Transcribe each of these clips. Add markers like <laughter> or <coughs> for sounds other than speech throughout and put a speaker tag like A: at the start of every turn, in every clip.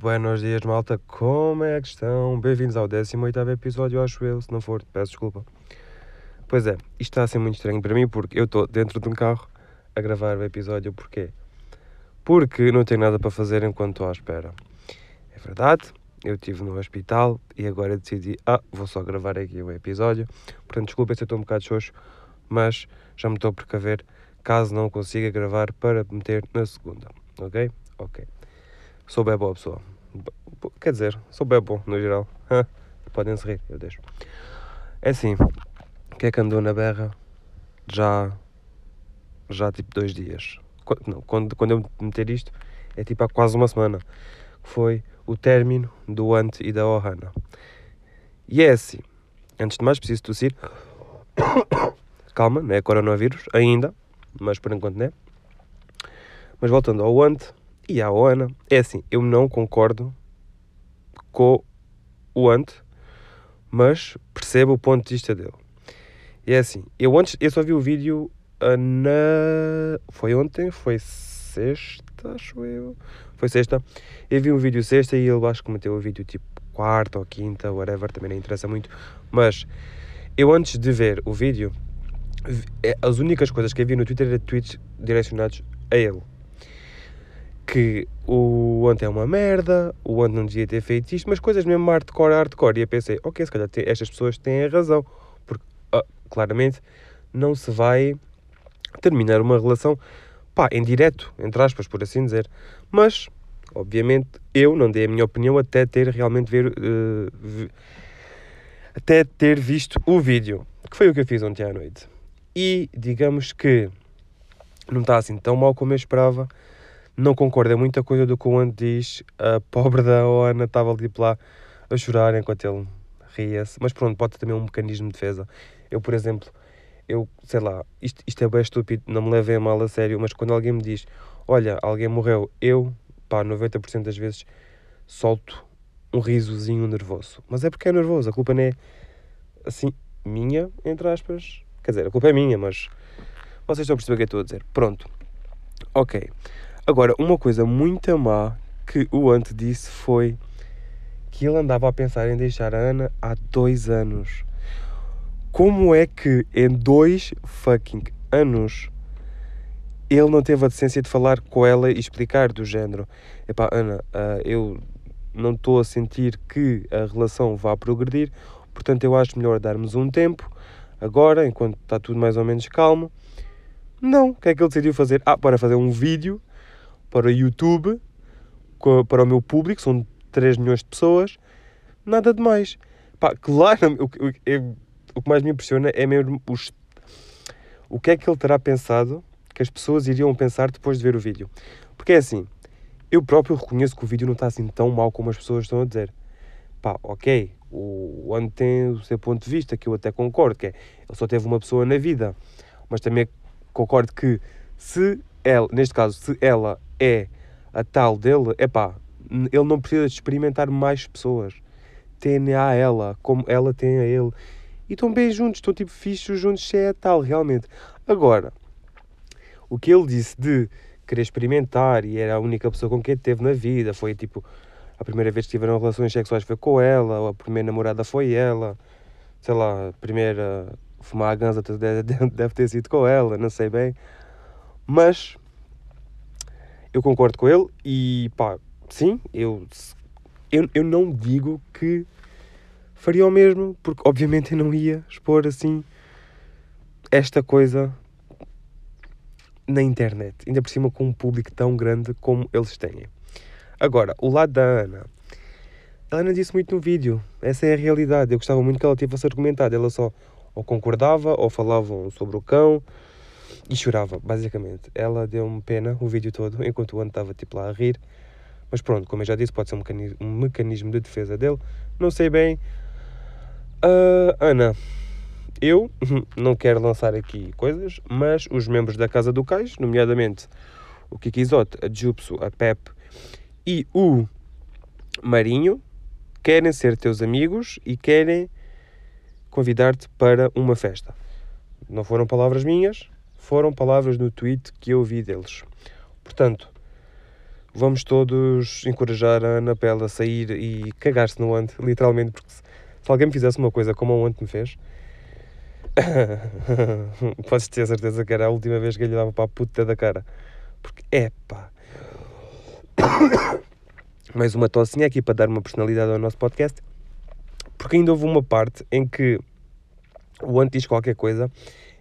A: Buenos dias, malta. Como é que estão? Bem-vindos ao 18 episódio, acho eu. Se não for, peço desculpa. Pois é, isto está a ser muito estranho para mim porque eu estou dentro de um carro a gravar o episódio. Porquê? Porque não tenho nada para fazer enquanto estou à espera. É verdade, eu estive no hospital e agora decidi, ah, vou só gravar aqui o episódio. Portanto, desculpem se eu estou um bocado xoxo, mas já me estou a precaver caso não consiga gravar para meter na segunda. Ok? Ok. Sou bem boa pessoa. Quer dizer, sou bem bom no geral. Podem se rir, eu deixo. É assim, que é que andou na berra já, já tipo dois dias. Não, quando, quando eu meter isto, é tipo há quase uma semana. Foi o término do Ant e da Ohana. E é assim, antes de mais preciso tossir. <coughs> Calma, não é coronavírus ainda, mas por enquanto não é. Mas voltando ao Ant, e a Ana, é assim, eu não concordo com o Ant, mas percebo o ponto de vista dele. E é assim, eu antes, eu só vi o vídeo uh, na... Foi ontem? Foi sexta, acho eu? Foi sexta. Eu vi um vídeo sexta e ele acho que meteu o vídeo tipo quarta ou quinta, whatever, também não interessa muito. Mas eu antes de ver o vídeo, é, as únicas coisas que eu vi no Twitter eram tweets direcionados a ele que o Ant é uma merda, o Ant não devia ter feito isto, mas coisas mesmo hardcore, hardcore. E eu pensei, ok, se calhar estas pessoas têm a razão, porque ah, claramente não se vai terminar uma relação, pá, em direto, entre aspas, por assim dizer. Mas, obviamente, eu não dei a minha opinião até ter realmente ver, uh, vi, até ter visto o vídeo, que foi o que eu fiz ontem à noite. E digamos que não está assim tão mal como eu esperava não concordo, é muita coisa do que o Ant diz. A pobre da Ana estava ali lá a chorar enquanto ele ria-se. Mas pronto, pode ter também um mecanismo de defesa. Eu, por exemplo, eu sei lá, isto, isto é bem estúpido, não me levem a mal a sério, mas quando alguém me diz, olha, alguém morreu, eu, pá, 90% das vezes solto um risozinho nervoso. Mas é porque é nervoso, a culpa não é assim, minha, entre aspas. Quer dizer, a culpa é minha, mas vocês estão a perceber o que eu estou a dizer. Pronto. Ok. Agora, uma coisa muito má que o Ant disse foi que ele andava a pensar em deixar a Ana há dois anos. Como é que em dois fucking anos ele não teve a decência de falar com ela e explicar do género? Epá, Ana, uh, eu não estou a sentir que a relação vá progredir, portanto eu acho melhor darmos um tempo, agora, enquanto está tudo mais ou menos calmo. Não, o que é que ele decidiu fazer? Ah, para fazer um vídeo para o YouTube, para o meu público, são 3 milhões de pessoas, nada de mais. Pá, claro, <laughs> o, o, o que mais me impressiona é mesmo os, o que é que ele terá pensado que as pessoas iriam pensar depois de ver o vídeo. Porque é assim, eu próprio reconheço que o vídeo não está assim tão mal como as pessoas estão a dizer. Pá, ok, o Ano tem o seu ponto de vista, que eu até concordo, que é, ele só teve uma pessoa na vida. Mas também concordo que se ela, neste caso, se ela é a tal dele, é pá, ele não precisa de experimentar mais pessoas. Tem a ela, como ela tem a ele. E estão bem juntos, estão tipo fixos juntos, se é tal, realmente. Agora, o que ele disse de querer experimentar e era a única pessoa com quem teve na vida, foi tipo, a primeira vez que tiveram relações sexuais foi com ela, a primeira namorada foi ela, sei lá, a primeira fumar a ganza <laughs> deve ter sido com ela, não sei bem. Mas eu concordo com ele e pá, sim, eu, eu, eu não digo que faria o mesmo, porque obviamente eu não ia expor assim esta coisa na internet, ainda por cima com um público tão grande como eles têm. Agora, o lado da Ana, ela não disse muito no vídeo, essa é a realidade. Eu gostava muito que ela tivesse argumentado, ela só ou concordava ou falavam sobre o cão e chorava, basicamente. Ela deu-me pena o vídeo todo, enquanto o Ano estava tipo lá a rir. Mas pronto, como eu já disse, pode ser um mecanismo, um mecanismo de defesa dele. Não sei bem. Uh, Ana, eu <laughs> não quero lançar aqui coisas, mas os membros da Casa do Cais, nomeadamente o Kiki Isote, a Jupso, a Pep e o Marinho, querem ser teus amigos e querem convidar-te para uma festa. Não foram palavras minhas, foram palavras no tweet que eu vi deles. Portanto, vamos todos encorajar a Ana Pela a sair e cagar-se no ante, literalmente, porque se, se, alguém me fizesse uma coisa como o ante me fez, <laughs> podes ter certeza que era a última vez que ele dava para a puta da cara. Porque, é pá. <coughs> Mais uma tocinha aqui para dar uma personalidade ao nosso podcast. Porque ainda houve uma parte em que o Ant diz qualquer coisa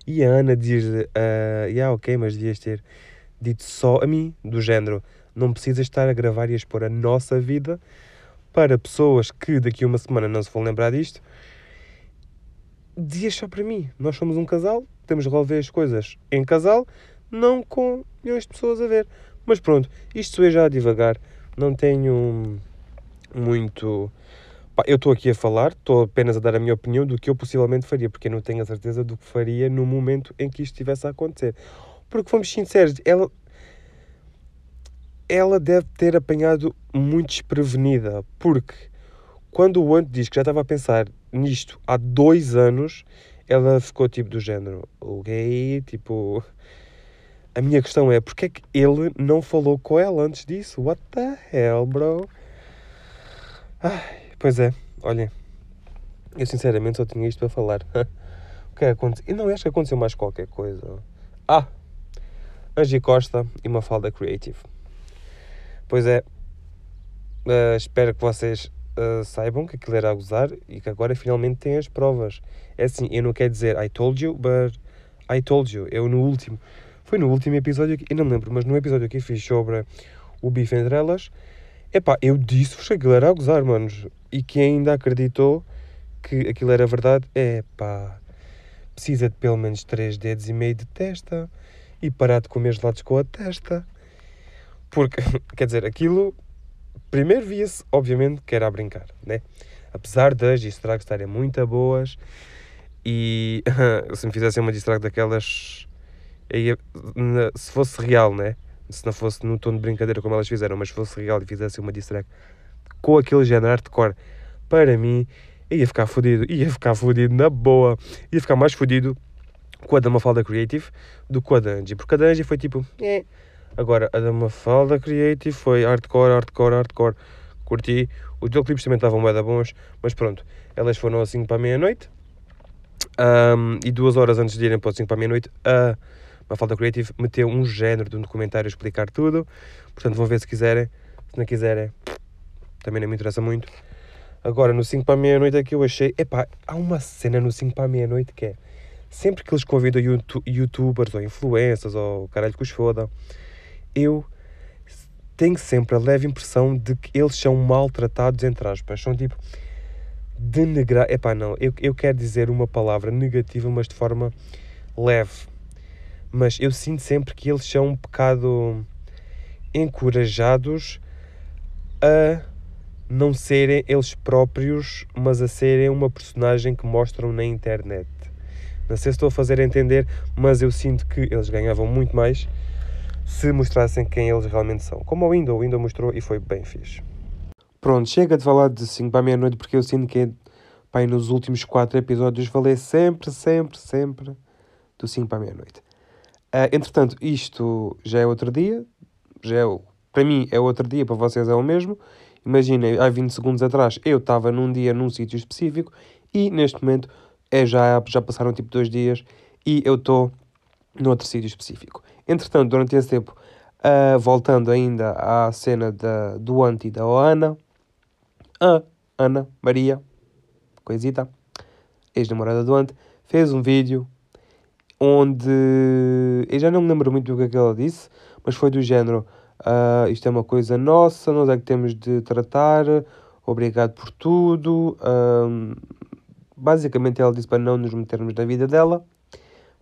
A: e a Ana diz: uh, yeah, ok, mas devias ter dito só a mim, do género não precisas estar a gravar e a expor a nossa vida para pessoas que daqui a uma semana não se vão lembrar disto. Dias só para mim. Nós somos um casal, temos de resolver as coisas em casal, não com milhões de pessoas a ver. Mas pronto, isto eu já a divagar. Não tenho muito. Eu estou aqui a falar, estou apenas a dar a minha opinião do que eu possivelmente faria, porque eu não tenho a certeza do que faria no momento em que isto estivesse a acontecer. Porque, fomos sinceros, ela, ela deve ter apanhado muito desprevenida, porque quando o Ant diz que já estava a pensar nisto há dois anos, ela ficou tipo do género, ok, tipo. A minha questão é, porque é que ele não falou com ela antes disso? What the hell, bro? Ai, pois é, olhem, eu sinceramente só tinha isto para falar. <laughs> o que é que aconteceu? E não acho que aconteceu mais qualquer coisa. Ah, Angie Costa e uma falda Creative. Pois é, uh, espero que vocês uh, saibam que aquilo era a gozar e que agora finalmente têm as provas. É assim, eu não quero dizer I told you, but I told you. Eu no último, foi no último episódio, eu não me lembro, mas no episódio que fiz sobre o bife entre elas, epá, eu disse-vos que aquilo era a gozar, manos. E quem ainda acreditou que aquilo era verdade, epá, precisa de pelo menos 3 dedos e meio de testa e parar de comer gelados com a testa. Porque, <laughs> quer dizer, aquilo primeiro via-se, obviamente, que era a brincar, né? Apesar das distracts estarem muito boas e <laughs> se me fizessem uma distract daquelas, aí, se fosse real, né? Se não fosse no tom de brincadeira como elas fizeram, mas se fosse real e fizessem uma distract com aquele género hardcore, para mim, ia ficar fodido, ia ficar fodido na boa, ia ficar mais fodido com a da Mafalda Creative do que a da Angie, porque a da Angie foi tipo, eh, Agora, a da Mafalda Creative foi hardcore, hardcore, hardcore. Curti. Os videoclipes também estavam bem bons, mas pronto. Elas foram assim para a meia-noite. Um, e duas horas antes de irem para o 5 para a meia-noite, a Mafalda Creative meteu um género de um documentário a explicar tudo. Portanto, vão ver se quiserem. Se não quiserem, também não me interessa muito. Agora, no 5 para a meia-noite é que eu achei... Epá, há uma cena no 5 para a meia-noite que é... Sempre que eles convidam youtubers ou influencers ou caralho que os foda eu tenho sempre a leve impressão de que eles são maltratados, entre aspas. São tipo denegrar. Epá, não, eu, eu quero dizer uma palavra negativa, mas de forma leve. Mas eu sinto sempre que eles são um bocado encorajados a não serem eles próprios, mas a serem uma personagem que mostram na internet. Não sei se estou a fazer entender, mas eu sinto que eles ganhavam muito mais se mostrassem quem eles realmente são. Como o Windows, o Windows mostrou e foi bem fixe. Pronto, chega de falar de 5 para meia-noite porque eu sinto que pai, nos últimos 4 episódios falei sempre, sempre, sempre do 5 para meia-noite. Uh, entretanto, isto já é outro dia, já é, para mim é outro dia, para vocês é o mesmo. Imaginem, há 20 segundos atrás eu estava num dia num sítio específico e neste momento é já, já passaram tipo dois dias e eu estou noutro sítio específico. Entretanto, durante esse tempo, uh, voltando ainda à cena da, do anti da Ana, a Ana Maria, coisita, ex-namorada do Ante, fez um vídeo onde eu já não me lembro muito do que, é que ela disse, mas foi do género: uh, isto é uma coisa nossa, nós é que temos de tratar, obrigado por tudo. Uh, basicamente, ela disse para não nos metermos na vida dela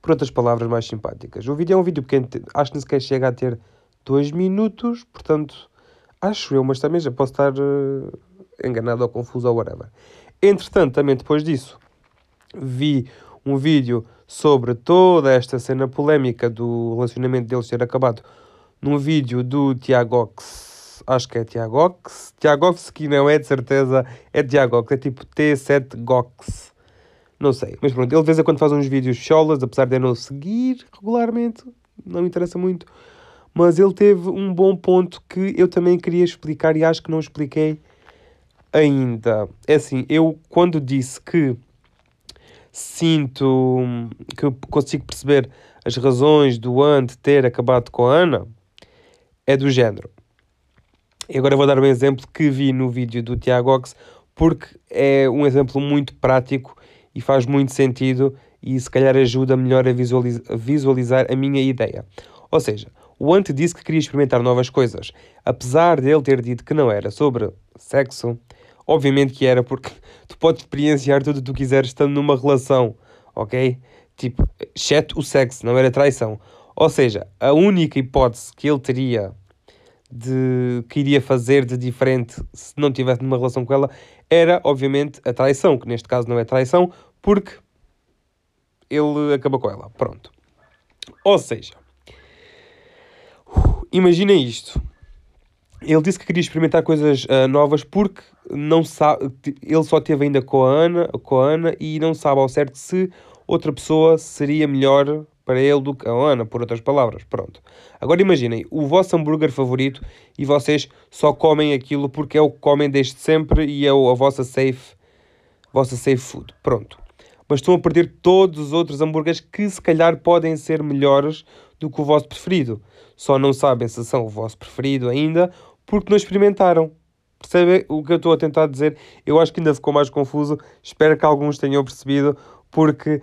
A: por outras palavras mais simpáticas. O vídeo é um vídeo pequeno, acho que nem sequer chega a ter 2 minutos, portanto, acho eu, mas também já posso estar uh, enganado ou confuso ou whatever. Entretanto, também depois disso, vi um vídeo sobre toda esta cena polémica do relacionamento deles ter acabado num vídeo do Tiagox, acho que é Tiagox, Tiagox que não é de certeza, é Tiagox, é tipo T7Gox. Não sei, mas pronto, ele de vez em quando faz uns vídeos cholas, apesar de eu não seguir regularmente, não me interessa muito. mas ele teve um bom ponto que eu também queria explicar e acho que não expliquei ainda. É assim, eu quando disse que sinto que eu consigo perceber as razões do Ant ter acabado com a Ana, é do género. E agora vou dar um exemplo que vi no vídeo do Tiago Ox, porque é um exemplo muito prático e faz muito sentido e se calhar ajuda melhor a, visualiza a visualizar a minha ideia. Ou seja, o Ant disse que queria experimentar novas coisas. Apesar de ele ter dito que não era sobre sexo, obviamente que era porque <laughs> tu podes experienciar tudo o que tu quiseres estando numa relação, ok? Tipo, exceto o sexo, não era traição. Ou seja, a única hipótese que ele teria de que iria fazer de diferente se não tivesse numa relação com ela era, obviamente, a traição, que neste caso não é traição, porque ele acabou com ela. Pronto. Ou seja, imagina isto. Ele disse que queria experimentar coisas uh, novas porque não sabe, ele só teve ainda com a Ana, com a Ana e não sabe ao certo se outra pessoa seria melhor para ele do que a Ana, por outras palavras. Pronto. Agora imaginem, o vosso hambúrguer favorito e vocês só comem aquilo porque é o que comem desde sempre e é a vossa safe, vossa safe food. Pronto. Mas estão a perder todos os outros hambúrgueres que se calhar podem ser melhores do que o vosso preferido. Só não sabem se são o vosso preferido ainda porque não experimentaram. Percebem o que eu estou a tentar dizer? Eu acho que ainda ficou mais confuso. Espero que alguns tenham percebido, porque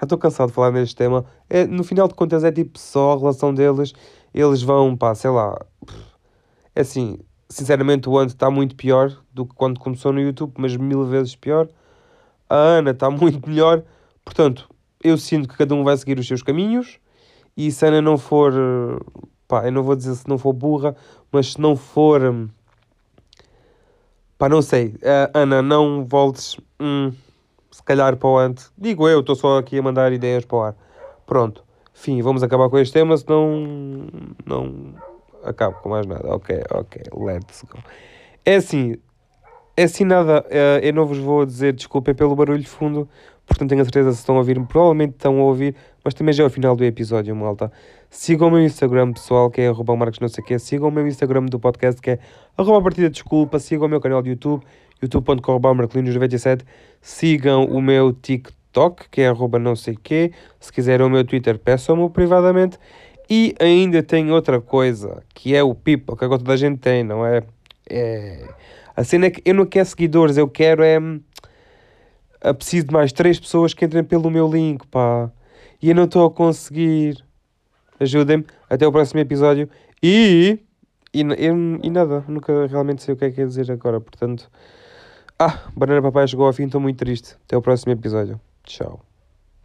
A: já estou cansado de falar neste tema. É, no final de contas, é tipo só a relação deles. Eles vão, pá, sei lá. É assim, sinceramente, o Ant está muito pior do que quando começou no YouTube, mas mil vezes pior. A Ana está <laughs> muito melhor. Portanto, eu sinto que cada um vai seguir os seus caminhos. E se a Ana não for. Pá, eu não vou dizer se não for burra, mas se não for. Pá, não sei. Ana, não voltes. Hum, se calhar para o ante. Digo eu, estou só aqui a mandar ideias para o ar. Pronto. Fim, vamos acabar com este tema, senão não acabo com mais nada. Ok, ok, let's go. É assim, é assim nada, eh, eu não vos vou dizer desculpem pelo barulho de fundo, porque não tenho a certeza se estão a ouvir-me, provavelmente estão a ouvir, mas também já é o final do episódio, malta. Sigam o meu Instagram pessoal, que é arroba marcos não sei o quê, sigam o meu Instagram do podcast, que é arroba partida desculpa, sigam o meu canal de YouTube, youtube.com.br marcolinos97. Sigam o meu TikTok, que é arroba não sei quê. Se quiserem o meu Twitter, peçam-me privadamente. E ainda tem outra coisa, que é o People, que agora toda a gente tem, não é? é... A cena é que eu não quero seguidores, eu quero é... Eu preciso de mais três pessoas que entrem pelo meu link, pá. E eu não estou a conseguir. Ajudem-me. Até o próximo episódio. E... E, e, e nada, nunca realmente sei o que é que é dizer agora, portanto... Ah, Banana Papai chegou ao fim, estou muito triste. Até o próximo episódio. Tchau.